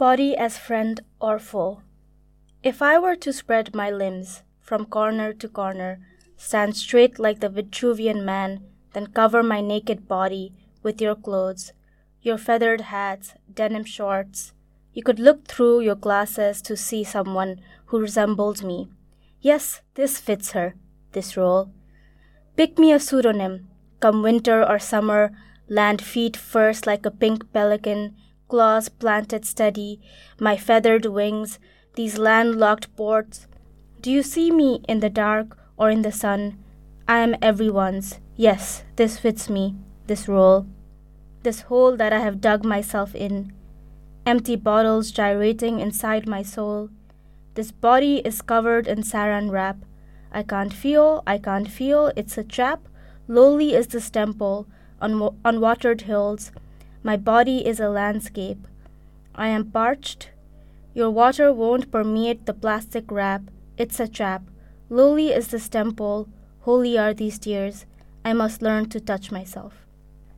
Body as friend or foe. If I were to spread my limbs from corner to corner, stand straight like the Vitruvian man, then cover my naked body with your clothes, your feathered hats, denim shorts, you could look through your glasses to see someone who resembles me. Yes, this fits her, this role. Pick me a pseudonym. Come winter or summer, land feet first like a pink pelican, claws planted steady, my feathered wings, these landlocked ports. Do you see me in the dark or in the sun? I am everyone's. Yes, this fits me, this role. This hole that I have dug myself in. Empty bottles gyrating inside my soul. This body is covered in saran wrap. I can't feel, I can't feel, it's a trap. Lowly is this temple, on on watered hills. My body is a landscape. I am parched. Your water won't permeate the plastic wrap. It's a trap. Lowly is this temple. Holy are these tears. I must learn to touch myself.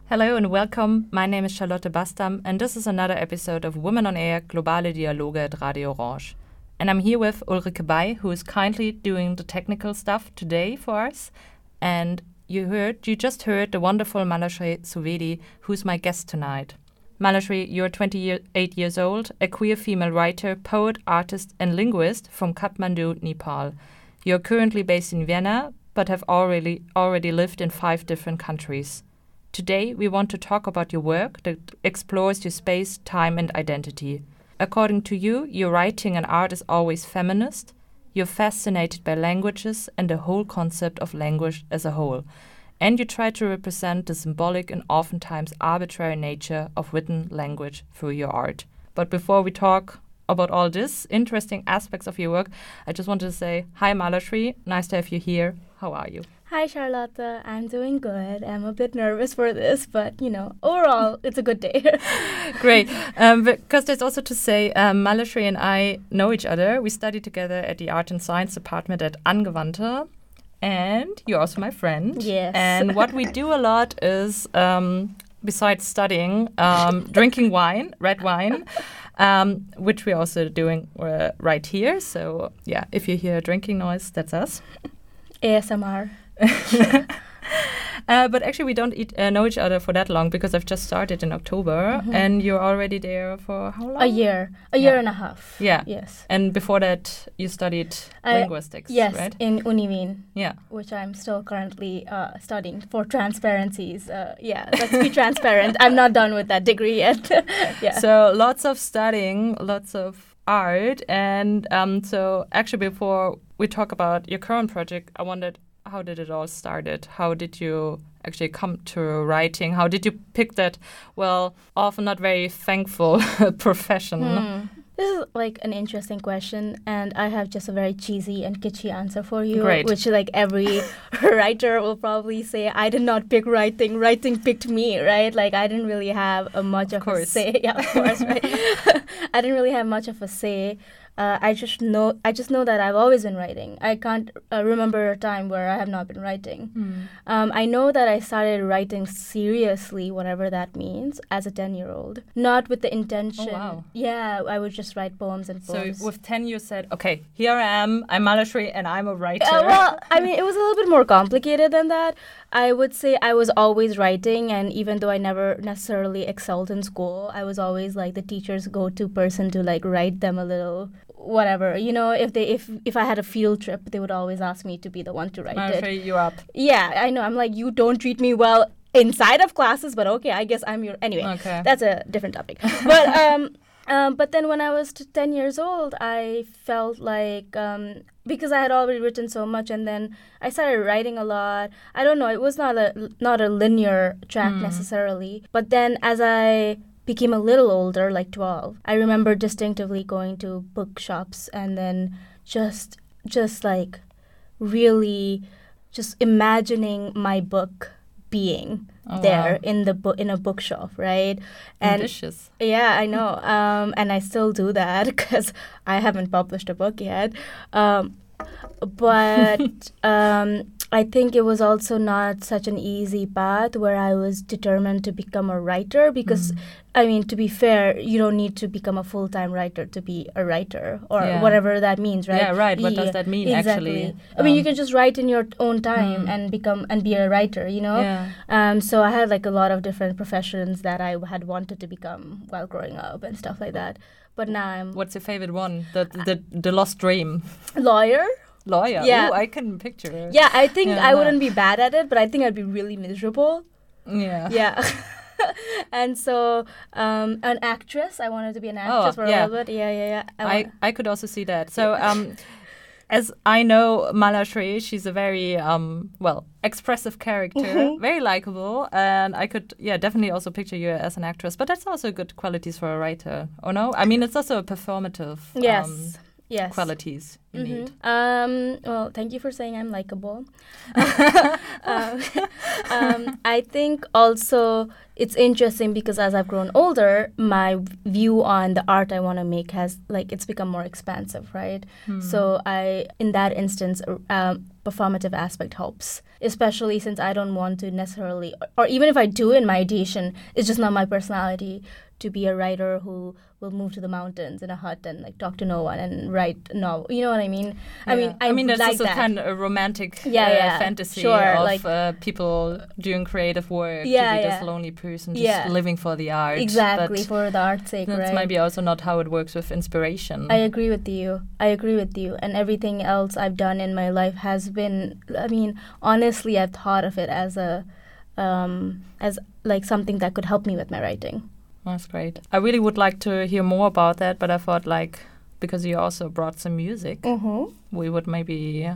Hello and welcome. My name is Charlotte Bastam, and this is another episode of Women on Air Globale Dialoge at Radio Orange. And I'm here with Ulrike Bey, who is kindly doing the technical stuff today for us. And you heard, you just heard the wonderful Malashree Suvedi, who's my guest tonight. Malashree, you're 28 years old, a queer female writer, poet, artist, and linguist from Kathmandu, Nepal. You're currently based in Vienna, but have already already lived in five different countries. Today, we want to talk about your work that explores your space, time, and identity. According to you, your writing and art is always feminist. You're fascinated by languages and the whole concept of language as a whole. And you try to represent the symbolic and oftentimes arbitrary nature of written language through your art. But before we talk about all this interesting aspects of your work, I just wanted to say hi, Malashree. Nice to have you here. How are you? Hi, Charlotte. I'm doing good. I'm a bit nervous for this, but you know, overall, it's a good day. Great. Um, because there's also to say, um, Malashree and I know each other. We studied together at the Art and Science Department at Angewandte. And you're also my friend. Yes. And what we do a lot is, um, besides studying, um, drinking wine, red wine, um, which we're also doing uh, right here. So, yeah, if you hear drinking noise, that's us. ASMR. uh, but actually, we don't eat, uh, know each other for that long because I've just started in October, Mhm. and you're already there for how long? A year, a Yeah. year and a half. Yeah. Yes. And before that, you studied I- linguistics, Yes, right? in Uniwien. Yeah. Which I'm still currently uh, studying for transparencies. Uh, yeah, let's be transparent. I'm not done with that degree yet. yeah. So lots of studying, lots of art, and um, so actually, before we talk about your current project, I wondered how did it all started? How did you actually come to writing? How did you pick that? Well, often not very thankful profession. Hmm. This is like an interesting question, and I have just a very cheesy and kitschy answer for you. Great. Which, like every writer will probably say, I did not pick writing, writing picked me, right? Like, I didn't really have a much of, a say. Yeah, of course, right? I didn't really have much of a say. Uh, I just know, I just know that I've always been writing. I can't uh, remember a time where I have not been writing. Hmm. Um, I know that I started writing seriously, whatever that means, as a ten-year-old. Not with the intention. Oh, wow. Yeah, I would just write poems and So poems. with 10 you said, okay, here I am, I'm Malashree and I'm a writer. Uh, well, I mean, it was a little bit more complicated than that. I would say I was always writing, and even though I never necessarily excelled in school, I was always like the teacher's go-to person to like write them a little whatever. You know, if they if if I had a field trip, they would always ask me to be the one to write it. You're up. Yeah, I know. I'm like, you don't treat me well inside of classes, but okay, I guess I'm your anyway. Okay. That's a different topic. but um, um, but then when I was t- ten years old, I felt like um, because I had already written so much, and then I started writing a lot. I don't know. It was not a not a linear track hmm. necessarily, but then as I became a little older, like twelve, I remember distinctively going to bookshops and then just just like really just imagining my book being Oh, there wow. in the book in a bookshop, right? And Ambitious. yeah, I know. Um, and I still do that because I haven't published a book yet. Um, but um, I think it was also not such an easy path where I was determined to become a writer because, I mean, to be fair, you don't need to become a full time writer to be a writer or Yeah. whatever that means, right? Yeah, right. What does that mean, exactly. actually? I mean, you Um, can just write in your own time and become and be a writer, you know? Yeah. Um, so I had like a lot of different professions that I had wanted to become while growing up and stuff like that. But now I'm What's your favorite one? The the the lost dream. lawyer. Lawyer. Yeah. Ooh, I can picture it. Yeah, I think Yeah, I wouldn't be bad at it, but I think I'd be really miserable. Yeah. Yeah. and so um, an actress. I wanted to be an actress for a little bit. Yeah, yeah, yeah. I, want- I could also see that. So, um, as I know Malashree, she's a very um, well expressive character, Mm-hmm. very likable, and I could yeah definitely also picture you as an actress. But that's also good qualities for a writer. Oh no, I mean it's also a performative yes. um, yes. qualities you need. Um, well, thank you for saying I'm likable. um, um, I think also it's interesting because as I've grown older, my view on the art I want to make has like it's become more expansive, right? So I, in that instance, um, performative aspect helps, especially since I don't want to necessarily, or even if I do in my ideation, it's just not my personality to be a writer who will move to the mountains in a hut and like talk to no one and write a novel. You know what I mean? I mean, I, I mean, that's like also that. kind of a romantic Yeah, uh, yeah, fantasy sure, of like- uh, people doing creative work Yeah, to be yeah. this lonely person just Yeah. living for the art. exactly but for the art's sake, that's right? maybe also not how it works with inspiration. I agree with you. I agree with you. And everything else I've done in my life has been. I mean, honestly, I've thought of it as a, um, as like something that could help me with my writing. That's great. I really would like to hear more about that, but I thought like because you also brought some music, Mm-hmm. we would maybe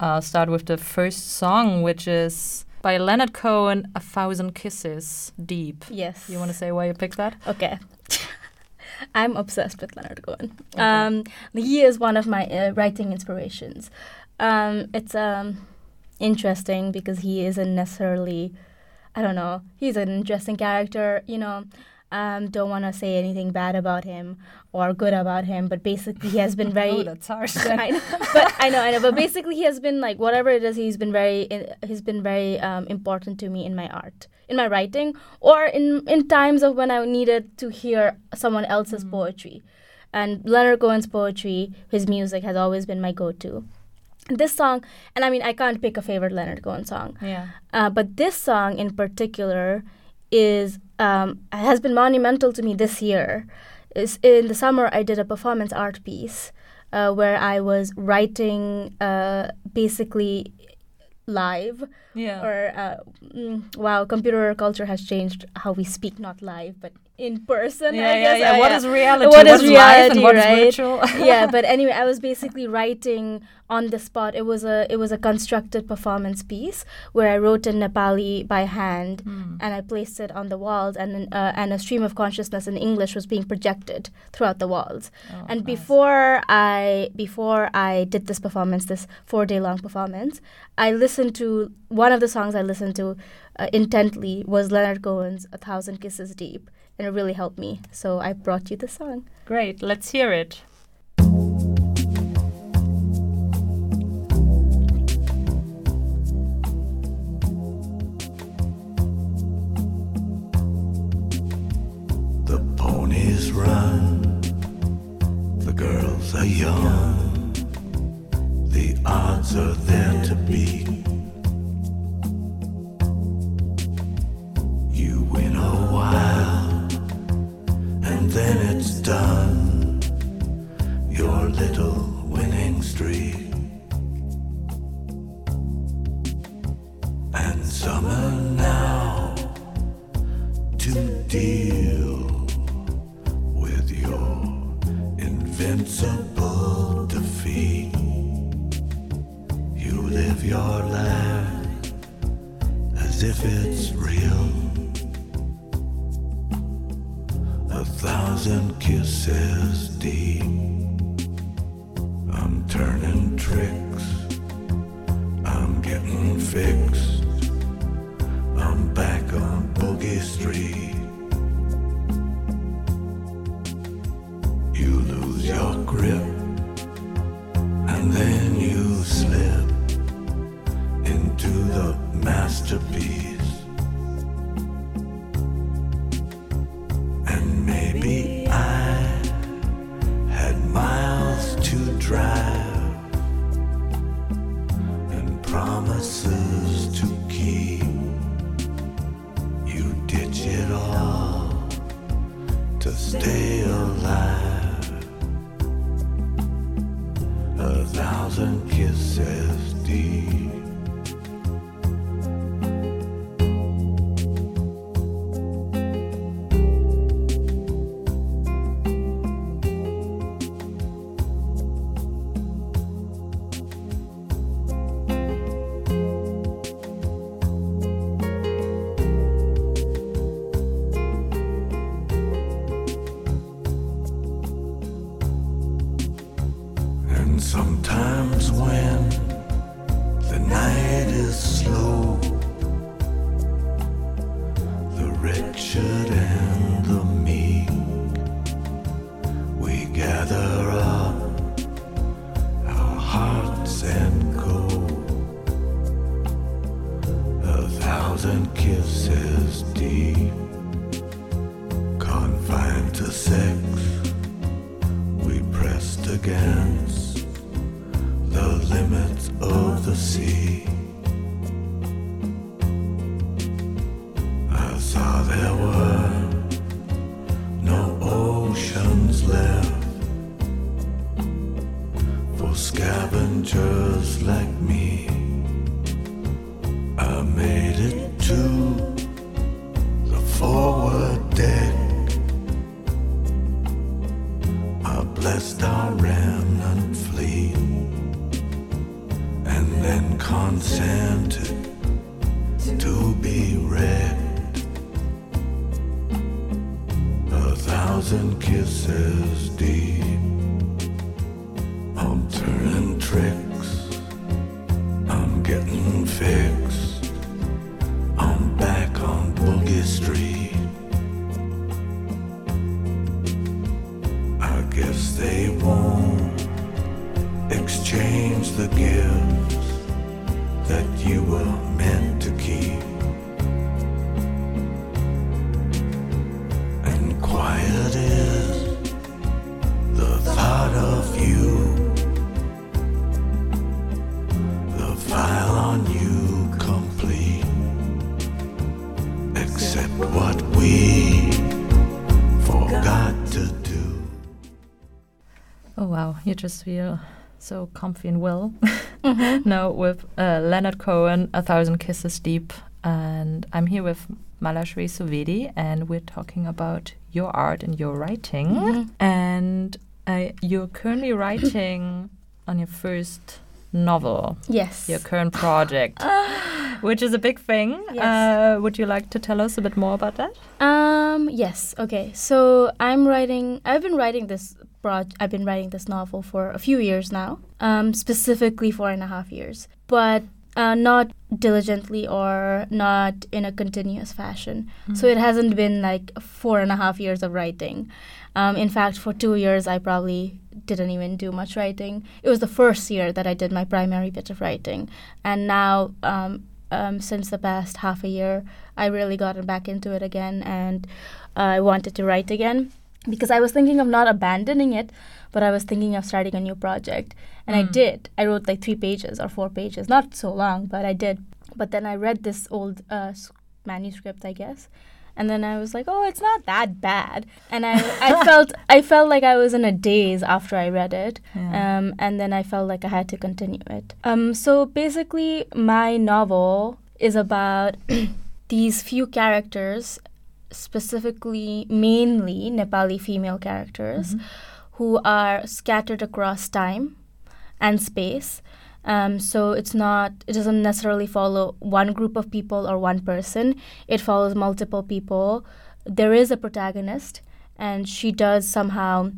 uh, start with the first song, which is by Leonard Cohen, "A Thousand Kisses Deep." Yes. You want to say why you picked that? Okay. I'm obsessed with Leonard Cohen. Um, he is one of my uh, writing inspirations. Um, it's um, interesting because he isn't necessarily, I don't know, he's an interesting character, you know. Um, don't want to say anything bad about him or good about him, but basically he has been very. Oh, that's harsh. I know, but I know, I know. But basically, he has been like whatever it is. He's been very, he's been very um, important to me in my art, in my writing, or in in times of when I needed to hear someone else's poetry. And Leonard Cohen's poetry, his music has always been my go-to. This song, and I mean, I can't pick a favorite Leonard Cohen song, yeah. uh, but this song in particular is um, has been monumental to me this year. Is in the summer I did a performance art piece uh, where I was writing uh, basically live Yeah. or uh, mm, wow computer culture has changed how we speak not live but in person yeah, I guess yeah. Uh, What is reality? what is reality what is right virtual? yeah but anyway i was basically writing on the spot it was a it was a constructed performance piece where i wrote in nepali by hand Hmm. and i placed it on the walls and then, uh, and a stream of consciousness in english was being projected throughout the walls Oh, and before i before i did this performance this four day long performance i listened to one of the songs i listened to uh, intently was leonard cohen's a thousand kisses deep and it really helped me so i brought you the song Great. Let's hear it. The ponies run, the girls are young, the odds are there to beat. Then it's done. Your little winning streak. And summer now to deal with your invincible defeat. You live your life as if it's real. Thousand kisses deep. Drive and consented to be wrecked. A thousand kisses deep. I'm turning tricks. I'm getting fixed. You just feel so comfy and well. now with uh, Leonard Cohen, A Thousand Kisses Deep, and I'm here with Malashree Suvedi, and we're talking about your art and your writing. And uh, you're currently writing on your first novel, Yes. your current project, which is a big thing. Yes. Uh, would you like to tell us a bit more about that? Um. Yes. Okay. So I'm writing. I've been writing this. Proj- I've been writing this novel for a few years now. Um. Specifically four and a half years, but uh, not diligently or not in a continuous fashion. So it hasn't been like four and a half years of writing. Um, in fact, for two years, I probably didn't even do much writing. It was the first year that I did my primary bit of writing, and now um, um, since the past half a year, I really gotten back into it again, and uh, I wanted to write again because I was thinking of not abandoning it, but I was thinking of starting a new project, and I did. I wrote like three pages or four pages, not so long, but I did. But then I read this old uh, manuscript, I guess, and then I was like, "Oh, it's not that bad." And I, I felt, I felt like I was in a daze after I read it, um, and then I felt like I had to continue it. Um, so basically, my novel is about these few characters, specifically, mainly Nepali female characters, who are scattered across time and space. Um, so it's not. It doesn't necessarily follow one group of people or one person. It follows multiple people. There is a protagonist, and she does somehow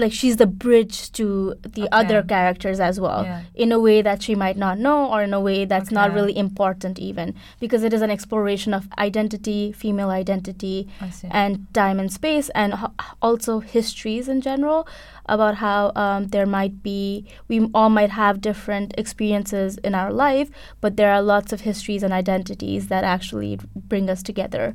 like she's the bridge to the Okay. other characters as well. Yeah. in a way that she might not know or in a way that's not really important even. Because it is an exploration of identity female identity and time and space and h- also histories in general about how um, there might be we all might have different experiences in our life but there are lots of histories and identities that actually bring us together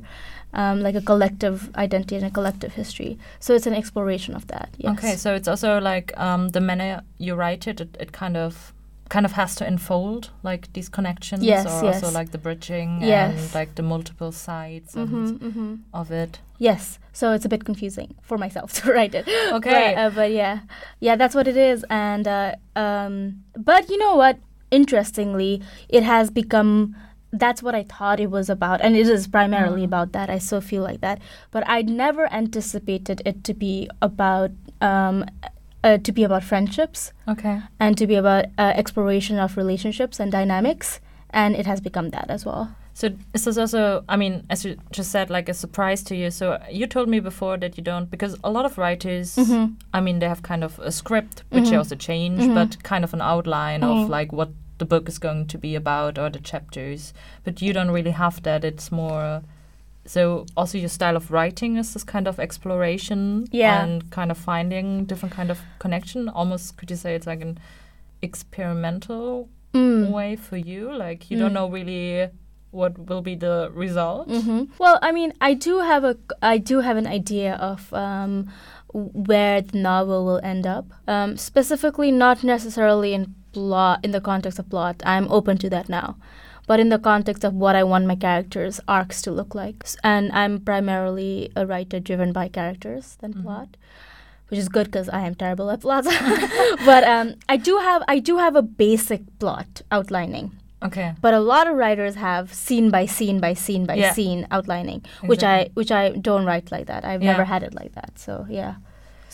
um, like a collective identity and a collective history so it's an exploration of that yes Okay, so it's also like um, the manner you write it, it, it kind of kind of has to unfold like these connections Yes, or also like the bridging and like the multiple sides and Mhm, mhm. of it. Yes, so it's a bit confusing for myself to write it. Okay. but, uh, but yeah, yeah, that's what it is. And uh, um, but you know what? Interestingly, it has become. That's what I thought it was about, and it is primarily about that. I still feel like that, but I never anticipated it to be about um, uh, to be about friendships Okay. and to be about uh, exploration of relationships and dynamics, and it has become that as well. So this is also, I mean, as you just said, like a surprise to you? So you told me before that you don't, because a lot of writers, Mhm. I mean, they have kind of a script, which they Mhm. also change, Mhm. but kind of an outline of like what the book is going to be about or the chapters. But you don't really have that. It's more. So also your style of writing is this kind of exploration Yeah. and kind of finding different kind of connection. Almost could you say it's like an experimental Mm. way for you? Like you don't Mm. know really what will be the result. hmm Well, I mean, I do have a, I do have an idea of um, where the novel will end up. Um, specifically, not necessarily in plot, in the context of plot. I'm open to that now, but in the context of what I want my characters' arcs to look like. And I'm primarily a writer driven by characters than plot. Which is good because I am terrible at plots, but um, I do have I do have a basic plot outlining. Okay. But a lot of writers have scene by scene by scene by Yeah. scene outlining, which I which I don't write like that. I've Yeah. never had it like that. So yeah.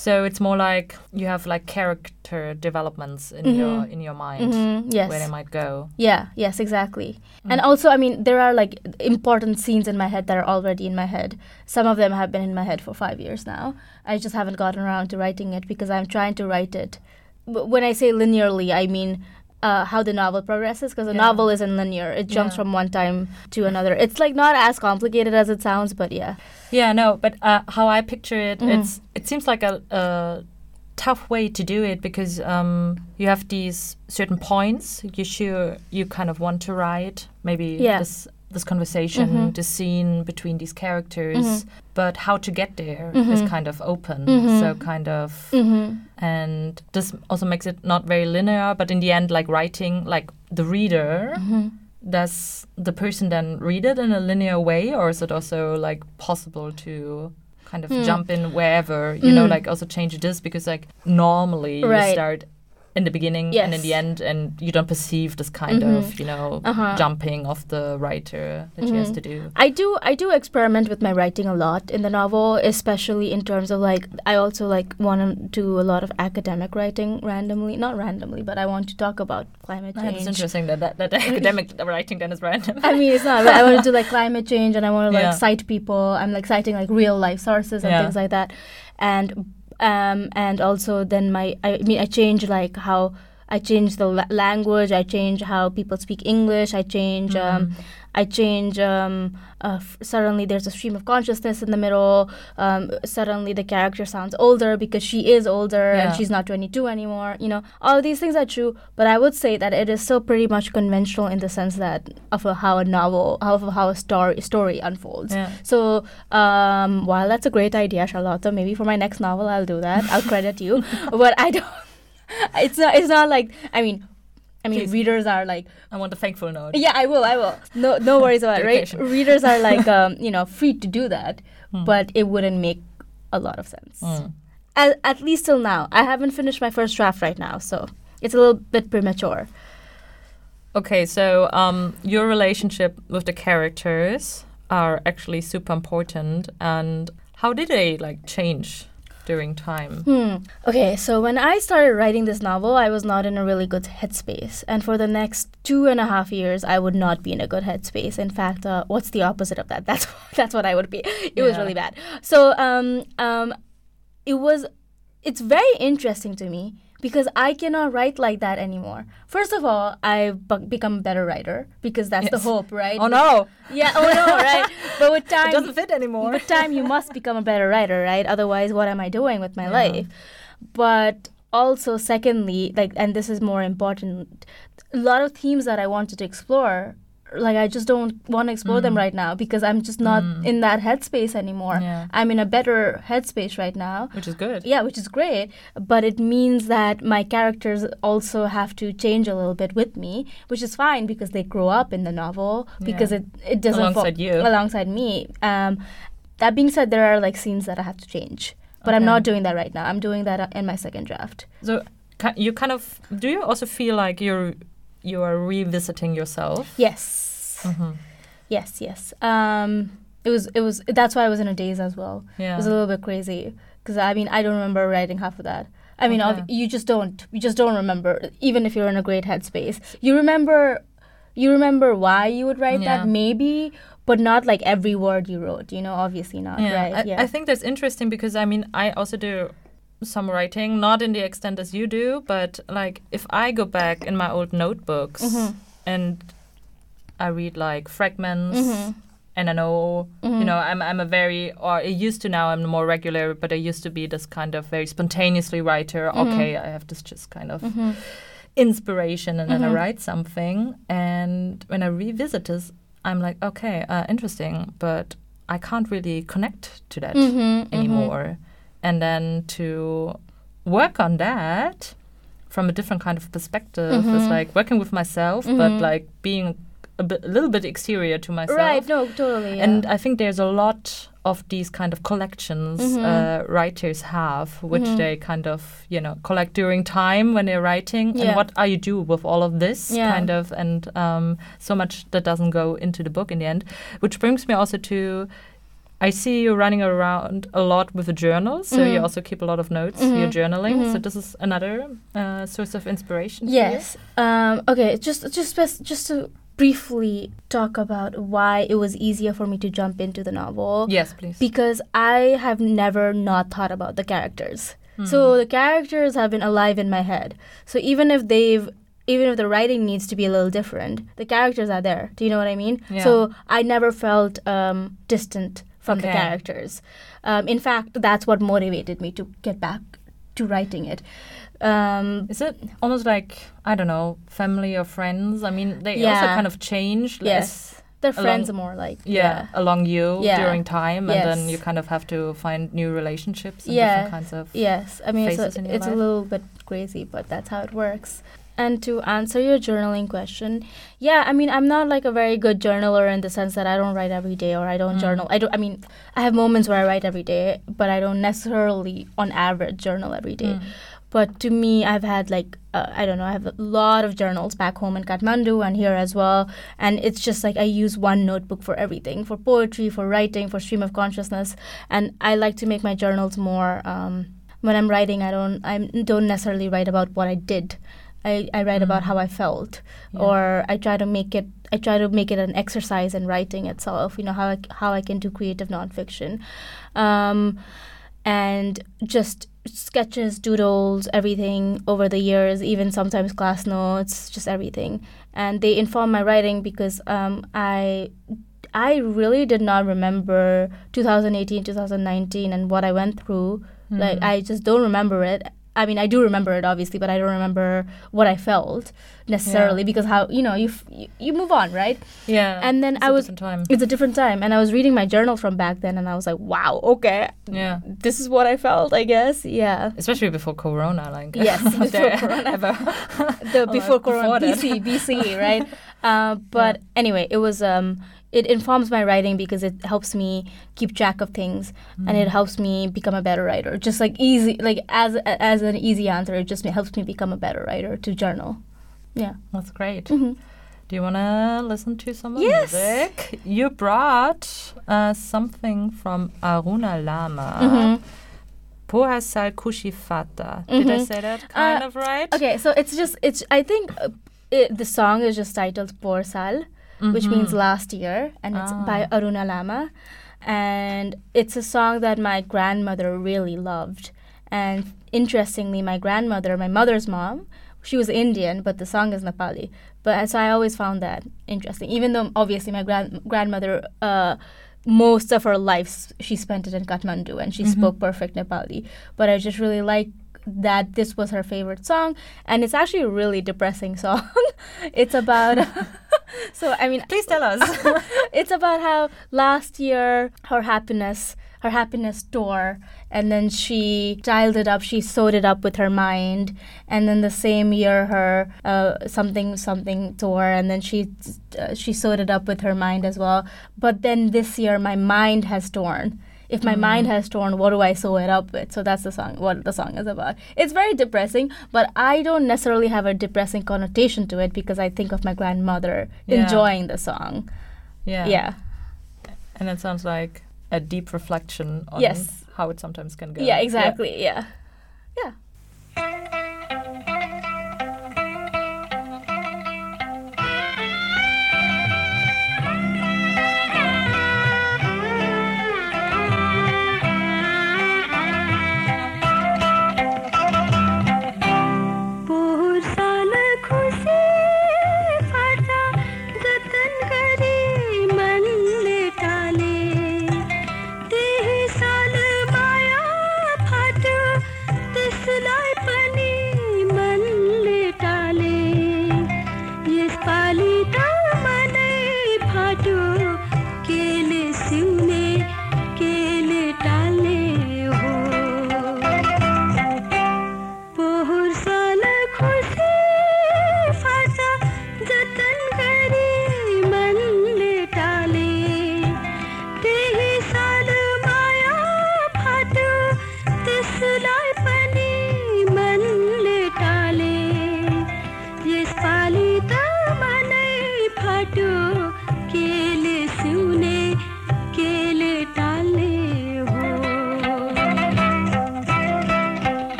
So it's more like you have like character developments in your in your mind Mhm, yes. where they might go. Yeah, yes, exactly. Mm. And also, I mean, there are like important scenes in my head that are already in my head. Some of them have been in my head for five years now. I just haven't gotten around to writing it because I'm trying to write it. But when I say linearly, I mean uh, how the novel progresses because a Yeah. novel isn't linear. It jumps Yeah. from one time to another. It's like not as complicated as it sounds, but yeah. Yeah, no, but uh, how I picture it, Mhm. it's it seems like a, a tough way to do it because um, you have these certain points you sure you kind of want to write, maybe Yeah. this this conversation, Mhm. the scene between these characters, Mhm. but how to get there is Mhm. kind of open. Mhm. So kind of Mm-hmm. and this also makes it not very linear but in the end like writing like the reader Mm-hmm. does the person then read it in a linear way or is it also like possible to kind of Hmm. jump in wherever you know Mm. like also change this because like normally you start in the beginning and in the end and you don't perceive this kind Mhm. of you know Uh-huh. jumping of the writer that she has Mhm. to do I do I do experiment with my writing a lot in the novel, especially in terms of like I also like want to do a lot of academic writing randomly, not randomly, but I want to talk about climate change. it's interesting that that, that academic writing then is random I mean, it's not. I want to do like climate change, and I want to like Yeah. cite people. I'm like citing like real life sources and Yeah. things like that, and um and also then my I mean I change like how I change the la- language. I change how people speak English. I change um I change um uh, f- suddenly there's a stream of consciousness in the middle. Um, suddenly the character sounds older because she is older Yeah. and she's not 22 anymore. You know, all of these things are true, but I would say that it is still pretty much conventional in the sense that of a, how a novel, how of how a story story unfolds. Yeah. So um, while that's a great idea, Charlotte, maybe for my next novel I'll do that. I'll credit you, but I don't. It's not. It's not like I mean. I mean, Please. readers are like I want a thankful note yeah, I will. I will. No, no worries about it. Right? Readers are like, um, you know, free to do that, Hmm. but it wouldn't make a lot of sense. Mm. At, at least till now, I haven't finished my first draft right now, so it's a little bit premature. Okay, so um, your relationship with the characters are actually super important. And how did they like change during time? Hmm. Okay, so when I started writing this novel, I was not in a really good headspace. And for the next two and a half years, I would not be in a good headspace. In fact, uh, what's the opposite of that? That's that's what I would be. It was really bad. So um, um, it was. It's very interesting to me because I cannot write like that anymore. First of all, I've bu- become a better writer because that's the hope, right? Oh no, Yeah. Oh no. Right. But with time, it doesn't fit anymore. with time you must become a better writer right otherwise what am i doing with my life but also secondly like and this is more important a lot of themes that i wanted to explore like i just don't want to explore them right now because i'm just not in that headspace anymore. Yeah. i'm in a better headspace right now. Which is good. yeah which is great. But it means that my characters also have to change a little bit with me which is fine because they grow up in the novel because Yeah. it it doesn't Alongside you. alongside me. Um that being said there are like scenes that i have to change but i'm not doing that right now. I'm doing that in my second draft. So you kind of do you also feel like you're you are revisiting yourself? yes Mhm. yes yes um it was it was that's why i was in a daze as well Yeah. it was a little bit crazy because i mean i don't remember writing half of that i mean Okay. ob- you just don't you just don't remember even if you're in a great headspace you remember you remember why you would write Yeah. that maybe but not like every word you wrote you know obviously not yeah. right I, yeah I think that's interesting because I mean I also do some writing, not in the extent as you do, but like if I go back in my old notebooks Mm-hmm. and I read like fragments Mm-hmm. and I know you know I'm I'm a very or I used to now I'm more regular, but I used to be this kind of very spontaneously writer. Mm-hmm. Okay, I have this just kind of inspiration and then I write something and when I revisit this I'm like okay uh, interesting but I can't really connect to that Mm-hmm, anymore and then to work on that from a different kind of perspective Mm-hmm. is like working with myself but like being a, bit, a little bit exterior to myself right no totally yeah. and I think there's a lot of these kind of collections Mm-hmm. uh, writers have, which they kind of, you know, collect during time when they're writing. Yeah. And what are you do with all of this Yeah. kind of, and um, so much that doesn't go into the book in the end. Which brings me also to. I see you running around a lot with a journal, so Mm-hmm. you also keep a lot of notes. You're journaling, so this is another uh, source of inspiration. for you? Yes. Um, okay. Just just best, just to briefly talk about why it was easier for me to jump into the novel. Yes, please. Because I have never not thought about the characters. So the characters have been alive in my head. So even if they've even if the writing needs to be a little different, the characters are there. Do you know what I mean? Yeah. So I never felt um, distant from the characters. Um, in fact, that's what motivated me to get back to writing it. Um, Is it almost like I don't know, family or friends? I mean, they also kind of change. yes, their along- friends are more like yeah, along you Yeah. during time, and then you kind of have to find new relationships and Yeah. different kinds of. Yes, I mean it's, a, it's a little bit crazy, but that's how it works. And to answer your journaling question, yeah, I mean I'm not like a very good journaler in the sense that I don't write every day or I don't Mm. journal. I don't. I mean, I have moments where I write every day, but I don't necessarily, on average, journal every day. Mm. But to me, I've had like uh, I don't know, I have a lot of journals back home in Kathmandu and here as well, and it's just like I use one notebook for everything, for poetry, for writing, for stream of consciousness, and I like to make my journals more. Um, when I'm writing, I don't I don't necessarily write about what I did. I, I write about how I felt, or I try to make it I try to make it an exercise in writing itself. You know how I, how I can do creative nonfiction, um, and just sketches, doodles, everything over the years, even sometimes class notes, just everything, and they inform my writing because um, I I really did not remember 2018, 2019, and what I went through. Like I just don't remember it. I mean, I do remember it obviously, but I don't remember what I felt necessarily because how you know you f- you, you move on, right? Yeah, And then it's I a was different time. it's a different time, and I was reading my journal from back then, and I was like, wow, okay, Yeah, this is what I felt, I guess. Yeah. especially before Corona, like Yes, before Corona. ever- the before Corona. BC, BC, right? Uh, but anyway, it was um, it informs my writing because it helps me keep track of things, and Mm. it helps me become a better writer. Just like easy, like as as an easy answer, it just helps me become a better writer to journal. Yeah. That's great. Mhm. Do you want to listen to some of Yes. music? You brought uh, something from Aruna Lama. Mhm. Pohar Saal Khushi Fatda. Did I Mhm. say that kind Uh, of right? Okay, so it's just it's. I think uh, it, the song is just titled Por Sal, which means mm-hmm. last year, and it's by ah. Aruna Lama, and it's a song that my grandmother really loved. And interestingly, my grandmother, my mother's mom, she was Indian, but the song is Nepali. But so I always found that interesting, even though obviously my grand grandmother. Uh, most of her life she spent it in Kathmandu and she mm-hmm. spoke perfect Nepali. But I just really like that this was her favorite song and it's actually a really depressing song. it's about so I mean Please tell us. it's about how last year her happiness her happiness tore and then she dialed it up she sewed it up with her mind and then the same year her uh, something something tore and then she uh, she sewed it up with her mind as well but then this year my mind has torn if my mm. mind has torn, what do I sew it up with? So that's the song. What the song is about. It's very depressing, but I don't necessarily have a depressing connotation to it because I think of my grandmother yeah. enjoying the song. Yeah. Yeah. And it sounds like a deep reflection on yes. how it sometimes can go. Yeah, exactly. Yeah. yeah. yeah.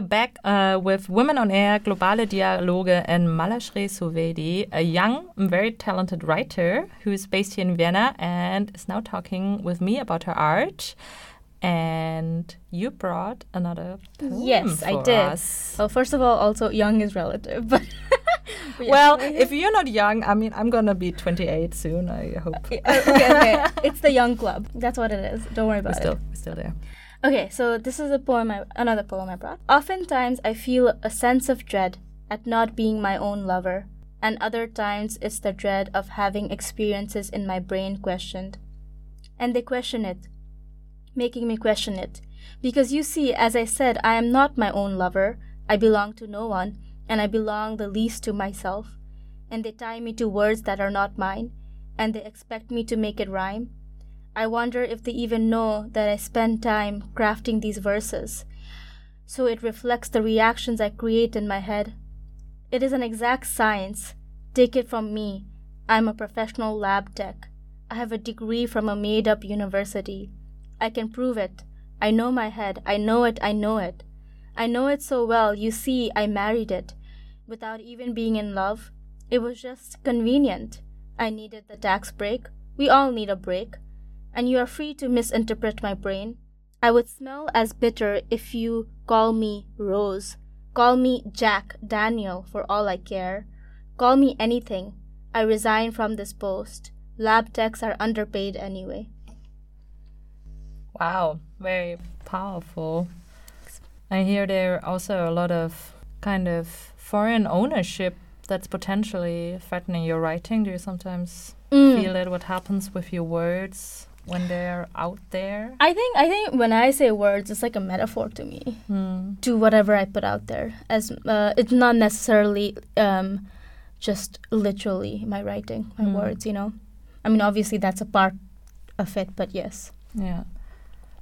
Are back uh, with Women on Air, Globale Dialoge, and Malashree Suvedi, a young, very talented writer who is based here in Vienna and is now talking with me about her art. And you brought another poem Yes, I did. us. Well, first of all, also young is relative, but Well, if you're not young, I mean, I'm gonna be 28 soon. I hope. okay, okay, it's the young club. That's what it is. Don't worry We're about still, it. we're still there. Okay, so this is a poem. I, another poem I brought. Oftentimes, I feel a sense of dread at not being my own lover, and other times it's the dread of having experiences in my brain questioned, and they question it, making me question it. Because you see, as I said, I am not my own lover. I belong to no one, and I belong the least to myself. And they tie me to words that are not mine, and they expect me to make it rhyme. I wonder if they even know that I spend time crafting these verses. So it reflects the reactions I create in my head. It is an exact science. Take it from me. I'm a professional lab tech. I have a degree from a made up university. I can prove it. I know my head. I know it. I know it. I know it so well. You see, I married it. Without even being in love. It was just convenient. I needed the tax break. We all need a break. And you are free to misinterpret my brain. I would smell as bitter if you call me Rose. Call me Jack, Daniel, for all I care. Call me anything. I resign from this post. Lab techs are underpaid anyway. Wow, very powerful. I hear there are also a lot of kind of foreign ownership that's potentially threatening your writing. Do you sometimes Mm. feel it? What happens with your words when they're out there? I think I think when I say words, it's like a metaphor to me Hmm. to whatever I put out there. As uh, it's not necessarily um, just literally my writing, my Mm. words. You know, I mean, obviously that's a part of it, but yes. Yeah.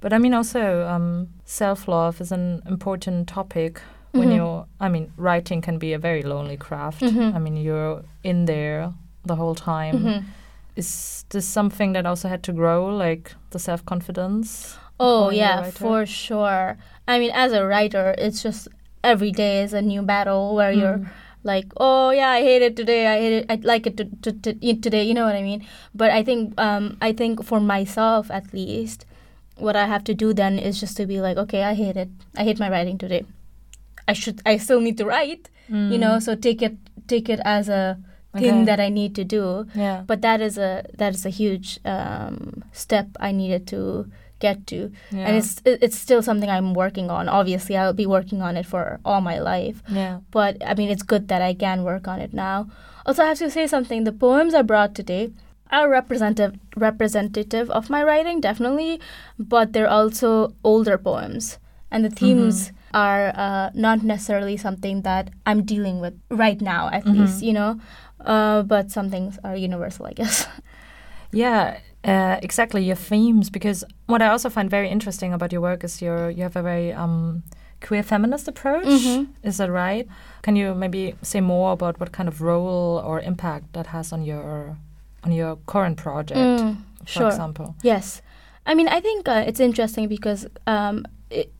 But I mean, also, um, self love is an important topic when Mhm. you're, I mean, writing can be a very lonely craft. Mhm. I mean, you're in there the whole time. Mhm. Is this something that also had to grow, like the self confidence? Oh yeah, for sure. I mean, as a writer, it's just every day is a new battle where you're Mm. like, oh yeah, I hate it today. I hate it. I like it to, to, to, today. You know what I mean? But I think, um, I think for myself at least, what I have to do then is just to be like, okay, I hate it. I hate my writing today. I should. I still need to write. You know, Mm. so take it take it as a thing that I need to do. Yeah. But that is a that is a huge um, step I needed to get to, Yeah. and it's it's still something I'm working on. Obviously, I'll be working on it for all my life. Yeah. But I mean, it's good that I can work on it now. Also, I have to say something. The poems I brought today are representative representative of my writing, definitely, but they're also older poems, and the themes are uh, not necessarily something that I'm dealing with right now, at least, you know. Uh, but some things are universal, I guess. Yeah, uh, exactly. Your themes, because what I also find very interesting about your work is your you have a very um, queer feminist approach. Mhm. Is that right? Can you maybe say more about what kind of role or impact that has on your on your current project, Mm, for sure. example? Yes, I mean I think uh, it's interesting because um, it,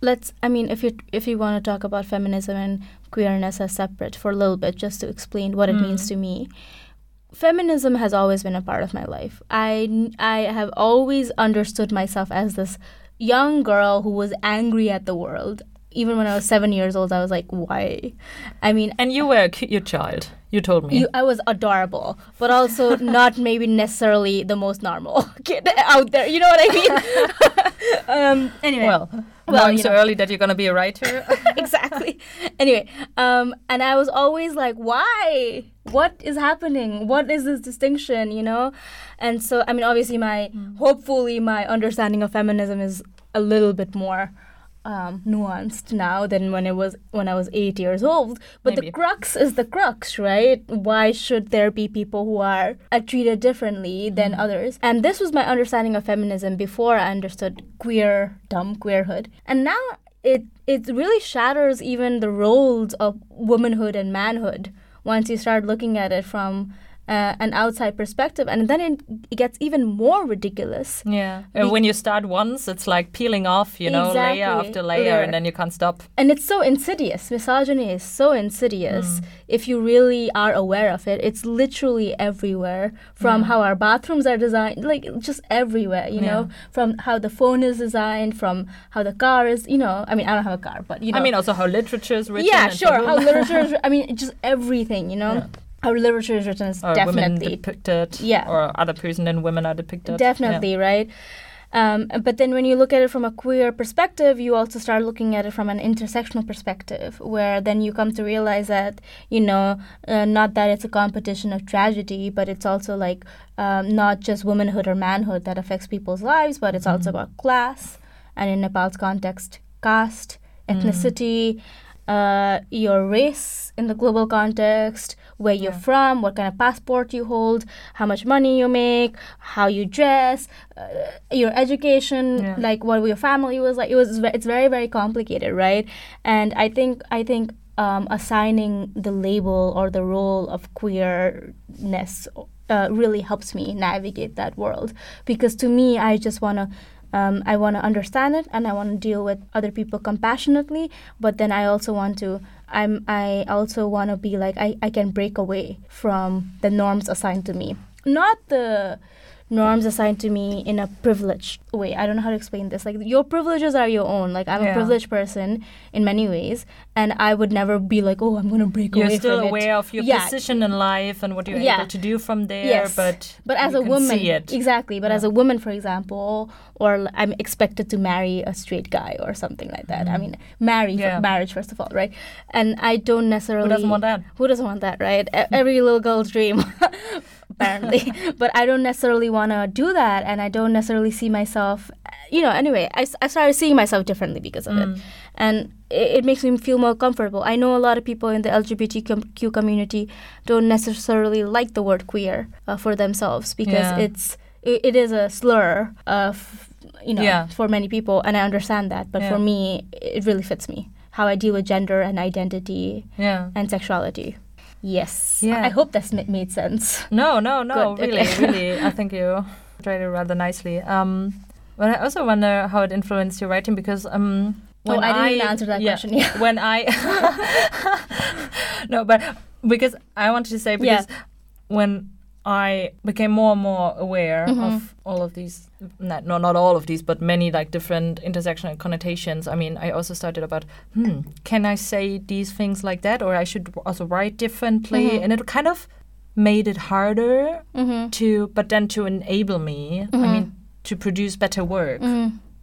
let's. I mean, if you if you want to talk about feminism and queerness as separate for a little bit, just to explain what it means Mm. to me. Feminism has always been a part of my life. I I have always understood myself as this young girl who was angry at the world. Even when I was seven years old, I was like, "Why?" I mean, And you were a cute child. You told me. you, I was adorable, but also not maybe necessarily the most normal kid out there. You know what I mean? um, anyway, well, well, knowing so know. early that you're gonna be a writer. exactly. Anyway, um, and I was always like, why? What is happening? What is this distinction? You know? And so, I mean, obviously, my hopefully my understanding of feminism is a little bit more um, nuanced now than when it was when I was eight years old. But Maybe. the crux is the crux, right? Why should there be people who are uh, treated differently than others? And this was my understanding of feminism before I understood queer, dumb queerhood. And now it it really shatters even the roles of womanhood and manhood once you start looking at it from uh, an outside perspective, and then it, it gets even more ridiculous. Yeah. And when you start once, it's like peeling off, you know, layer after layer, Layer. and then you can't stop. And it's so insidious. Misogyny is so insidious. If you really are aware of it, it's literally everywhere. From how our bathrooms are designed, like just everywhere, you know, from how the phone is designed, from how the car is, you know. I mean, I don't have a car, but you know. I mean, also how literature is written. yeah, sure. How literature is, I mean, just everything, you know. How literature is written is or women definitely depicted. Yeah. Or other person and women are depicted. Definitely, right? Um, but then when you look at it from a queer perspective, you also start looking at it from an intersectional perspective, where then you come to realize that, you know, uh, not that it's a competition of tragedy, but it's also like um, not just womanhood or manhood that affects people's lives, but it's also about class, and in Nepal's context, caste, ethnicity, uh, your race in the global context, where you're from, what kind of passport you hold, how much money you make, how you dress, uh, your education, Yeah. like what your family was like. It was it's very very complicated, right? And I think I think um, assigning the label or the role of queerness uh, really helps me navigate that world because to me I just want to um, I want to understand it and I want to deal with other people compassionately but then I also want to I'm I also want to be like I, I can break away from the norms assigned to me. Not the norms assigned to me in a privileged way. I don't know how to explain this. Like your privileges are your own. Like I'm Yeah. a privileged person in many ways and I would never be like oh I'm gonna break You're away still from it. aware of your Yeah, position in life and what you're Yeah. able to do from there, Yes. but but as a woman exactly. But as a woman for example or I'm expected to marry a straight guy or something like that. I mean marry Mm-hmm. For marriage first of all right? And i don't necessarily who doesn't want that? who doesn't want that right? E- every little girl's dream apparently but i don't necessarily want to do that and i don't necessarily see myself you know anyway i, I started seeing myself differently because of Mm. it and it, it makes me feel more comfortable i know a lot of people in the lgbtq community don't necessarily like the word queer uh, for themselves because Yeah. it's it, it is a slur of you know Yeah. for many people and i understand that but Yeah. for me it really fits me how i deal with gender and identity and sexuality yes Yeah. i hope that's ma- made sense No, no, no. Good, Really, okay. really. I think you tried it rather nicely. Um, but I also wonder how it influenced your writing because um. Oh, When I didn't even answer that yeah, question, yeah. When I no, but because I wanted to say because when I became more and more aware Mm-hmm. of all of these, not, no, not all of these, but many like different intersectional connotations. I mean, I also started about, hmm, can I say these things like that, or I should also write differently, Mm-hmm. and it kind of made it harder to, but then to enable me. I mean, to produce better work.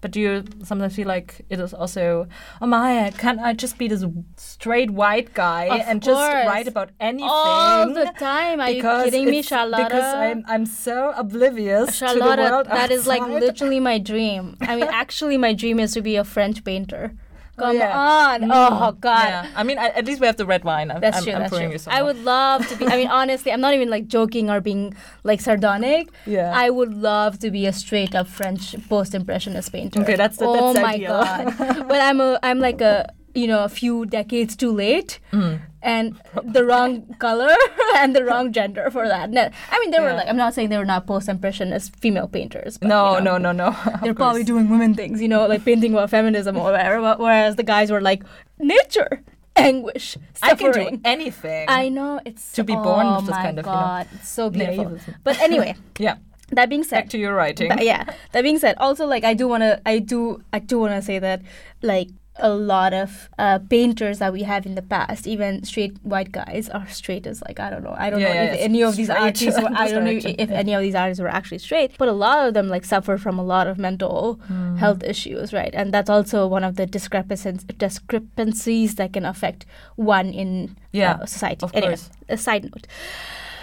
But do you sometimes feel like it is also, oh my, can't I just be this straight white guy Of and just write about anything? all the time are you Because kidding me charlotta Because I'm, I'm so oblivious to the world that is like literally my dream. I mean, actually, my dream is to be a French painter. Oh, Come yeah. on! Mm, Oh God, Yeah. I mean, at at least we have the red wine. I'm, That's I'm, true. I'm that's true. I would love to be. I mean, honestly, I'm not even like joking or being like sardonic. Yeah. I would love to be a straight up French post impressionist painter. Okay, that's the- oh that's my ideal. god. but I'm a I'm like a you know a few decades too late. Mm. And the wrong color and the wrong gender for that. No, I mean, they were like, I'm not saying they were not post impressionist female painters. But, no, you know, no, no, no. They're probably doing women things, you know, like painting about feminism or whatever. Whereas the guys were like, nature, anguish, suffering. I can do anything. I know it's To be born oh with this my kind of, you know, God, it's so beautiful. naivism. But anyway, yeah. that being said, Back to your writing. But yeah. That being said, also like I do wanna, I do, I do wanna say that like a lot of uh, painters that we have in the past, even straight white guys, are straight as like I don't know, I don't Yeah, know yeah, if any of these artists, were, I don't know direction, if yeah. any of these artists were actually straight, but a lot of them like suffer from a lot of mental Hmm. health issues, right? And that's also one of the discrepancies discrepancies that can affect one in Yeah, uh, society. of anyway, course. a side note.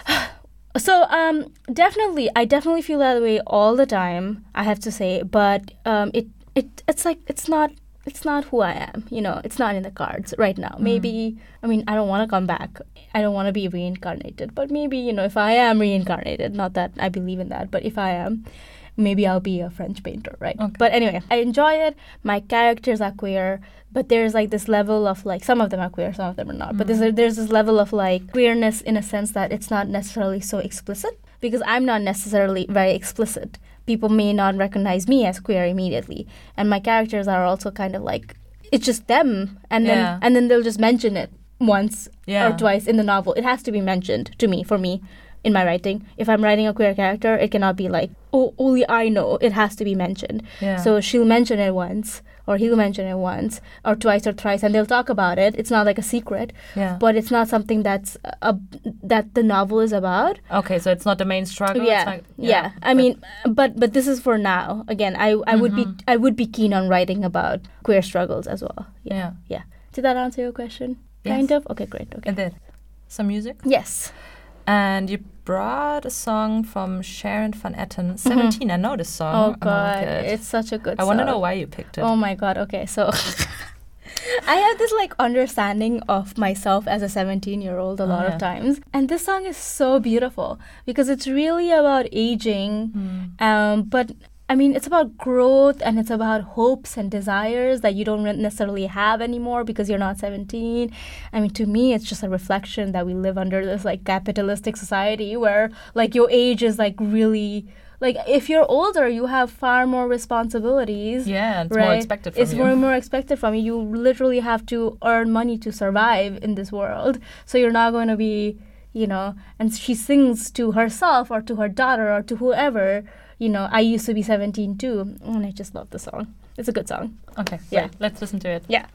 So um definitely I definitely feel that way all the time, I have to say, but um it it it's like it's not it's not who I am, you know. It's not in the cards right now. Mm. Maybe I mean I don't want to come back. I don't want to be reincarnated, but maybe, you know, if I am reincarnated, not that I believe in that, but if I am maybe I'll be a French painter, right? But anyway, I enjoy it. My characters are queer, but there's like this level of like some of them are queer, some of them are not. But there's mm. a, there's this level of like queerness in a sense that it's not necessarily so explicit because I'm not necessarily very explicit. People may not recognize me as queer immediately, and my characters are also kind of like it's just them, and then Yeah. and then they'll just mention it once Yeah. or twice in the novel. It has to be mentioned to me for me in my writing. If I'm writing a queer character, it cannot be like oh only I know. It has to be mentioned. Yeah. So she'll mention it once, or he'll mention it once, or twice or thrice, and they'll talk about it. It's not like a secret, Yeah. but it's not something that's a, that the novel is about. Okay, so it's not the main struggle. yeah, like, yeah. I mean, but but this is for now. Again, I I would be mm-hmm. I would be keen on writing about queer struggles as well. Yeah, Yeah. yeah. Did that answer your question? Yes. Kind of. Okay, great. Okay. And then some music. Yes. And you brought a song from Sharon Van Etten, 17. I know this song. Mm-hmm. Oh like god, it. it's such a good. Song. I want to know why you picked it. Oh my god. Okay, so I have this like understanding of myself as a 17 year old a Oh, lot yeah. of times, and this song is so beautiful because it's really about aging, Hmm. um, but. I mean, it's about growth and it's about hopes and desires that you don't necessarily have anymore because you're not 17. I mean, to me, it's just a reflection that we live under this like capitalistic society where like your age is like really like if you're older, you have far more responsibilities. Yeah, it's more expected from it's you. more more expected from you. You literally have to earn money to survive in this world. So you're not going to be, you know. And she sings to herself or to her daughter or to whoever. You know, I used to be 17 too, and I just love the song. It's a good song. Okay, Yeah. yeah. Let's listen to it. Yeah.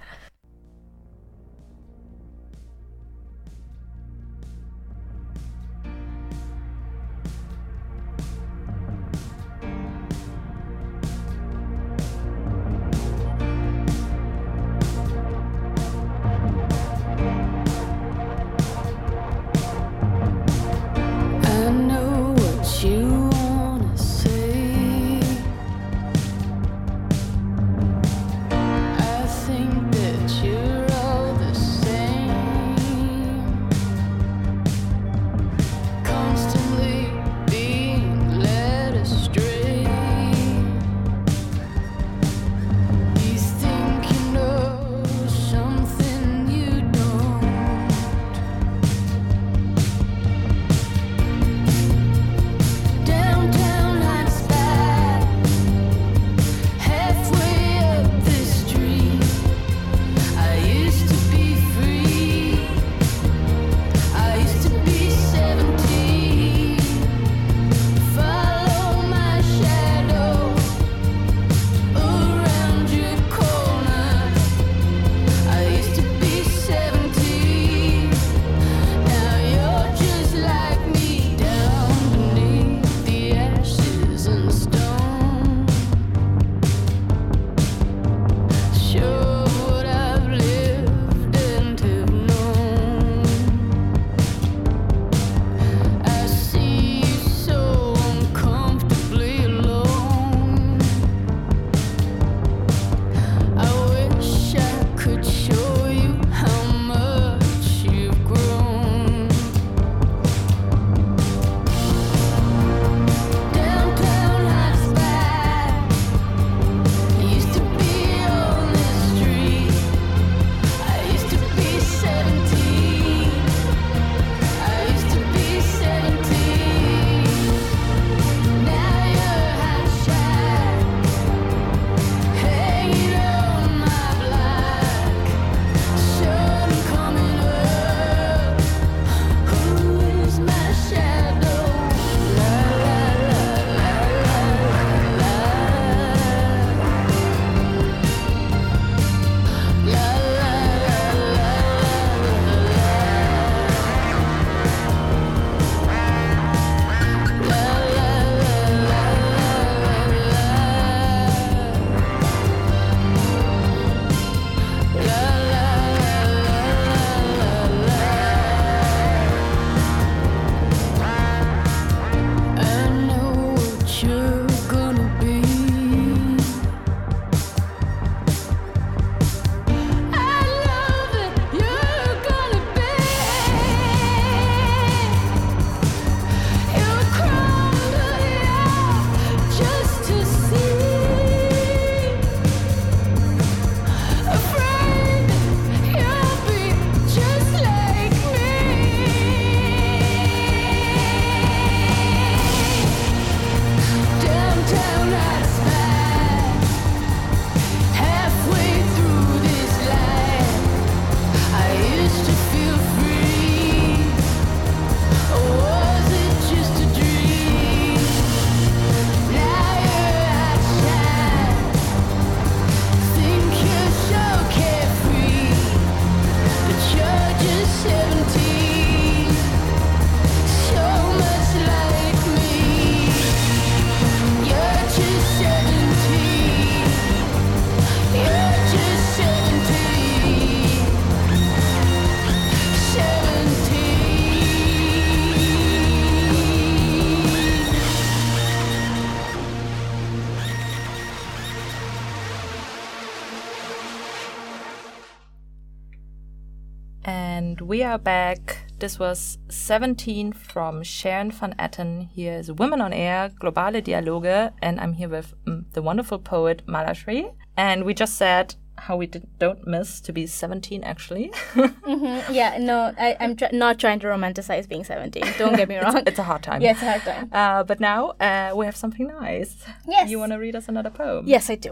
Are back. This was 17 from Sharon van Etten. Here is Women on Air, Globale Dialoge, and I'm here with mm, the wonderful poet Malashree. And we just said how we did, don't miss to be 17 actually. Mm-hmm. Yeah, no, I, I'm tr- not trying to romanticize being 17. Don't get me wrong. it's a hard time. yeah, it's a hard time. Uh, but now uh, we have something nice. Yes. You want to read us another poem? Yes, I do.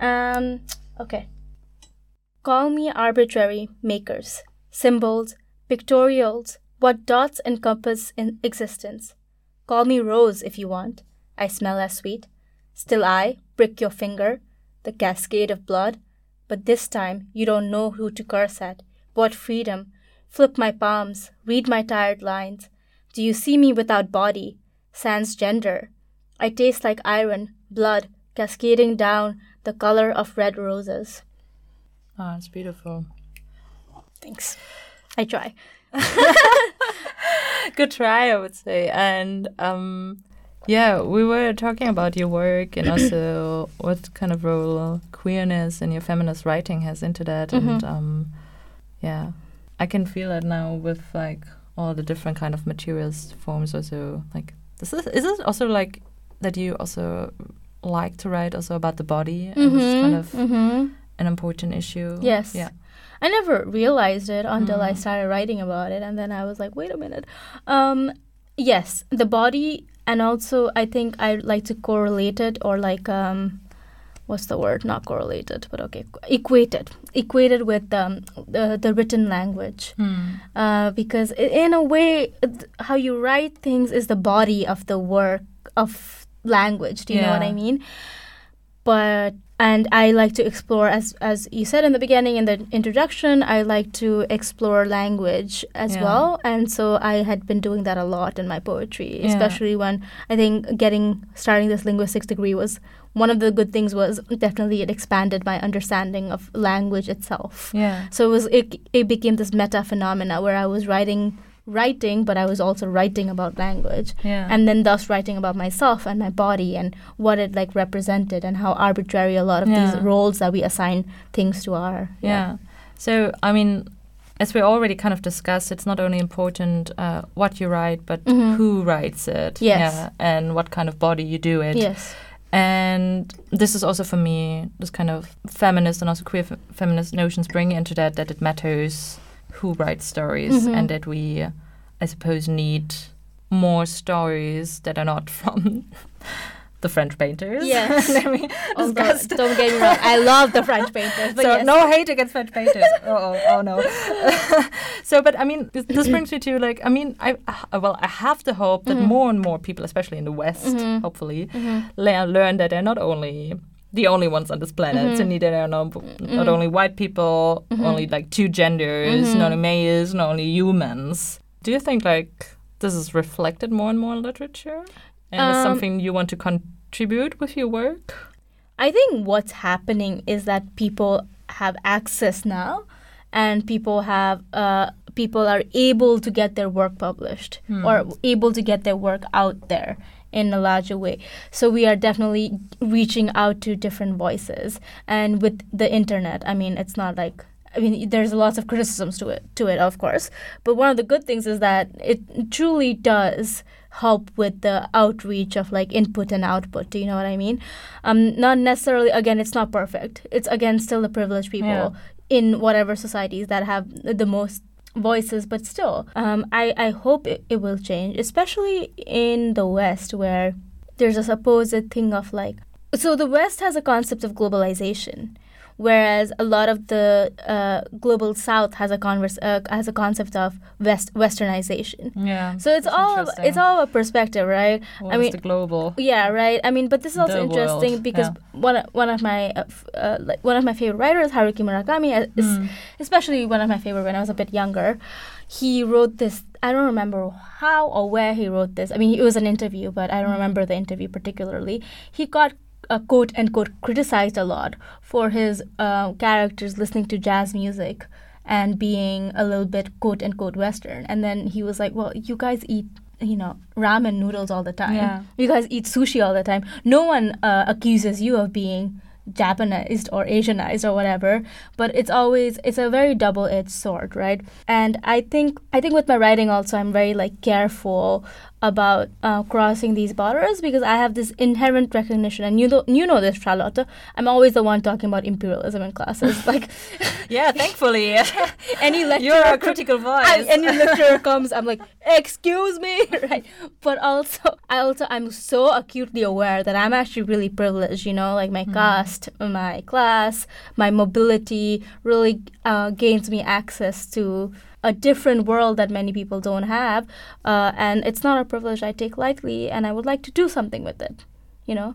Um, okay. Call me arbitrary makers, symbols, pictorials, what dots encompass in existence. Call me rose if you want. I smell as sweet. Still I, prick your finger, the cascade of blood. But this time you don't know who to curse at. What freedom. Flip my palms, read my tired lines. Do you see me without body? Sans gender. I taste like iron, blood, cascading down the color of red roses. Oh, it's beautiful. Thanks. I try. Good try, I would say. And um, yeah, we were talking about your work and also what kind of role queerness and your feminist writing has into that. And Mhm. um, yeah, I can feel it now with like all the different kind of materials forms. Also, like this is is it also like that you also like to write also about the body and it's kind of mm-hmm. an important issue. Yes. Yeah. I never realized it until I Mm. started writing about it, and then I was like, wait a minute. Um, yes, the body, and also I think I like to correlate it or like um, what's the word? Not correlated, but okay, equated, equated with um, the the written language, Hmm. uh, because in a way, th- how you write things is the body of the work of language. Do you know what I mean? but and I like to explore as as you said in the beginning in the introduction I like to explore language as Yeah. well and so I had been doing that a lot in my poetry Yeah. especially when I think getting starting this linguistics degree was one of the good things was definitely it expanded my understanding of language itself Yeah. so it was it, it became this meta phenomena where I was writing writing but I was also writing about language Yeah. and then thus writing about myself and my body and what it like represented and how arbitrary a lot of Yeah. these roles that we assign things to are Yeah. So, I mean, as we already kind of discussed, it's not only important uh, what you write, but Mhm. who writes it. Yes. Yeah, and what kind of body you do it. yes And this is also for me, this kind of feminist and also queer f- feminist notions bring into that that it matters who writes stories Mhm. and that we, I suppose, need more stories that are not from the French painters. Yes. Although, discuss don't get me wrong I love the French painters so yes. no hate against French painters. oh, oh, oh no. so, but I mean, this, this brings me to like, I mean, I uh, well, I have the hope that Mhm. more and more people, especially in the West, Mhm. hopefully, Mhm. learn that they're not only the only ones on this planet. Mhm. So are no, not only white people, Mhm. only like two genders, Mhm. not only males, not only humans. Do you think like this is reflected more and more in literature, and is Um, something you want to contribute with your work? I think what's happening is that people have access now, and people have uh, people are able to get their work published Hmm. or able to get their work out there in a larger way. So we are definitely reaching out to different voices, and with the internet, I mean, it's not like. I mean, there's lots of criticisms to it, to it, of course. But one of the good things is that it truly does help with the outreach of like input and output. Do you know what I mean? um, not necessarily again it's not perfect it's again still the privileged people Yeah. in whatever societies that have the most voices but still um, I, I hope it, it will change especially in the west where there's a supposed thing of like so the west has a concept of globalization whereas a lot of the uh, global south has a converse, uh, has a concept of west westernization Yeah. so it's all it's all a perspective right What I mean- the global. yeah, right. I mean, but this is also The interesting world, because one of, one of my uh, uh, like one of my favorite writers, Haruki Murakami, uh, is Mm. especially one of my favorite when I was a bit younger. He wrote this. I don't remember how or where he wrote this. I mean, it was an interview, but I don't remember the interview particularly. He got uh, quote unquote criticized a lot for his uh, characters listening to jazz music and being a little bit quote unquote Western. And then he was like, "Well, you guys eat." You know, ramen noodles all the time. Yeah. You guys eat sushi all the time. No one uh, accuses you of being Japanized or Asianized or whatever, but it's always it's a very double-edged sword, right? And I think I think with my writing also I'm very like careful about uh, crossing these borders because I have this inherent recognition, and you know you know this, Charlotte. I'm always the one talking about imperialism in classes, like Yeah, thankfully. any lecturer You're a critical voice. I, any lecturer comes, I'm like, excuse me, right? But also, I also I'm so acutely aware that I'm actually really privileged. You know, like my caste, my class, my mobility really uh, gains me access to a different world that many people don't have, uh, and it's not a privilege I take lightly, and I would like to do something with it. You know,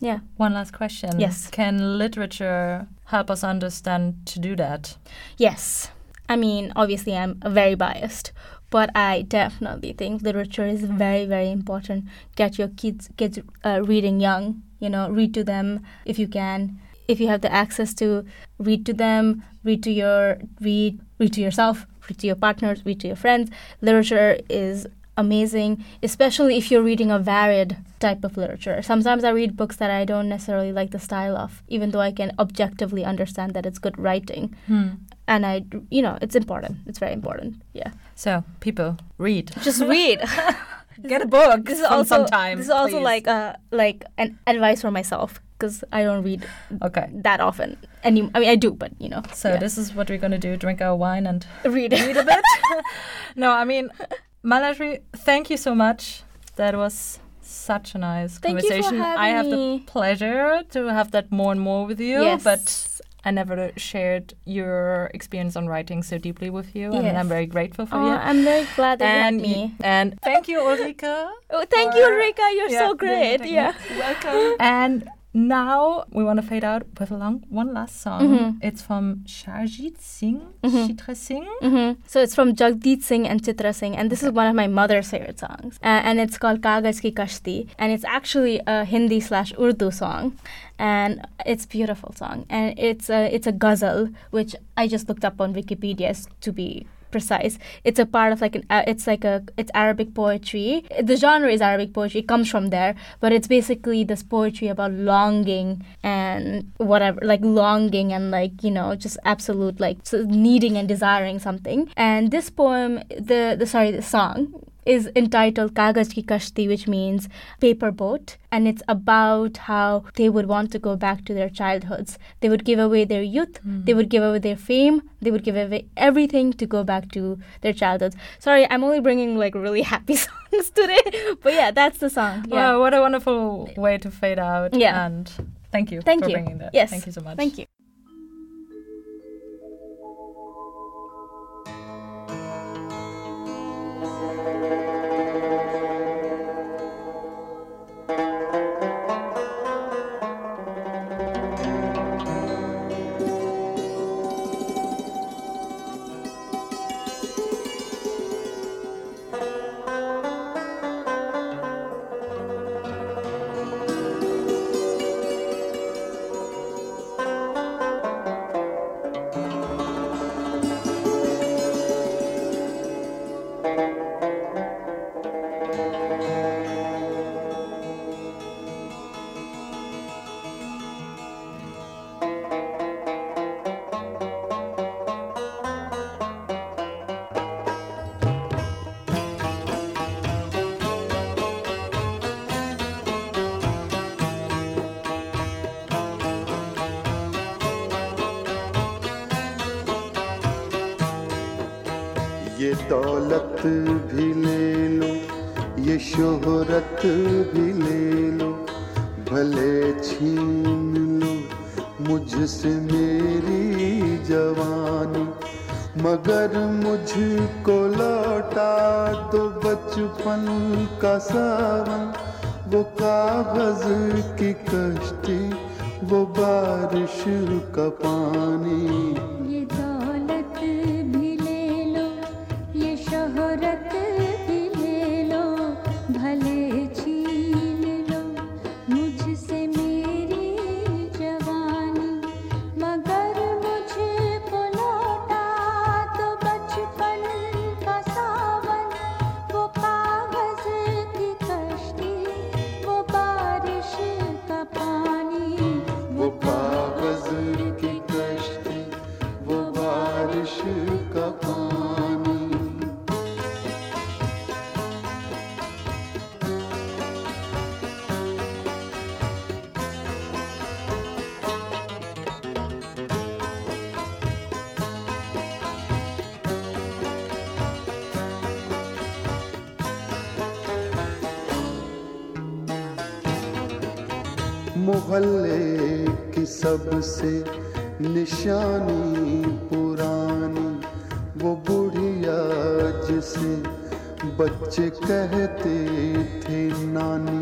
yeah. One last question. Yes. Can literature help us understand to do that? Yes. I mean, obviously, I'm very biased, but I definitely think literature is very, very important. Get your kids kids uh, reading young. You know, read to them if you can. If you have the access to read to them, read to your read read to yourself, to your partners, read to your friends. Literature is amazing, especially if you're reading a varied type of literature. Sometimes I read books that I don't necessarily like the style of, even though I can objectively understand that it's good writing. Hmm. And I, you know, it's important. It's very important. Yeah. So, people, read. Just read. Get a book This is also some time. this is also please. like uh like an advice for myself because I don't read Okay. that often. Any, I mean, I do, but you know. So yeah. this is what we're gonna do: drink our wine and read read a bit. no, I mean, Malashree, thank you so much. That was such a nice Thank you for conversation. I have the pleasure to have that more and more with you, Yes. but I never shared your experience on writing so deeply with you, and I'm very grateful for Aw, you. I'm very glad that and you had me. and thank you, Ulrike. Oh, thank you, for- Rika. You're yeah, so great. Yeah. Welcome. And now we want to fade out with a long, one last song. Mhm. It's from Sharjit Singh, Mhm. Chitra Singh. hmm So it's from Jagjit Singh and Chitra Singh, and this is one of my mother's favorite songs. Uh, and it's called Kagaz Ki Kashti, and it's actually a Hindi slash Urdu song, and it's a beautiful song. And it's a it's a ghazal, which I just looked up on Wikipedia to be precise. It's a part of like an uh, it's like a it's Arabic poetry. The genre is Arabic poetry. It comes from there, but it's basically this poetry about longing and whatever, like longing and like you know just absolute like needing and desiring something. And this poem, the the sorry, the song is entitled Kagaz Ki Kashti, which means paper boat, and it's about how they would want to go back to their childhoods. They would give away their youth, hmm. they would give away their fame, they would give away everything to go back to their childhoods. Sorry, I'm only bringing like really happy songs today, but yeah, that's the song. Yeah. Wow, what a wonderful way to fade out. Yeah. And thank you Thank for you. bringing that. Yes. Thank you so much. Thank you. दौलत भी ले लो, ये शोहरत भी ले लो। भले छीन लो मुझसे मेरी जवानी, मगर मुझको लौटा दो बचपन का सावन। वो कागज़ सबसे निशानी पुरानी वो बुढ़िया जिसे बच्चे कहते थे नानी।